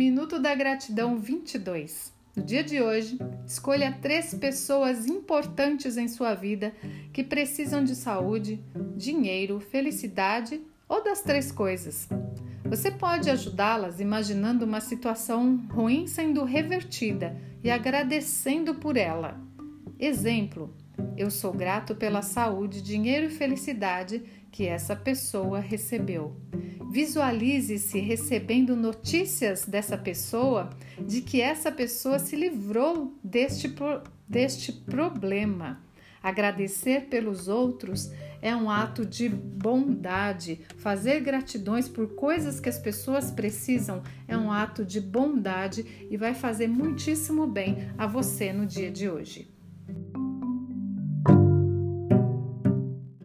Minuto da Gratidão 22. No dia de hoje, escolha três pessoas importantes em sua vida que precisam de saúde, dinheiro, felicidade ou das três coisas. Você pode ajudá-las imaginando uma situação ruim sendo revertida e agradecendo por ela. Exemplo: eu sou grato pela saúde, dinheiro e felicidade que essa pessoa recebeu. Visualize-se recebendo notícias dessa pessoa, de que essa pessoa se livrou deste, deste problema. Agradecer pelos outros é um ato de bondade. Fazer gratidões por coisas que as pessoas precisam é um ato de bondade e vai fazer muitíssimo bem a você no dia de hoje.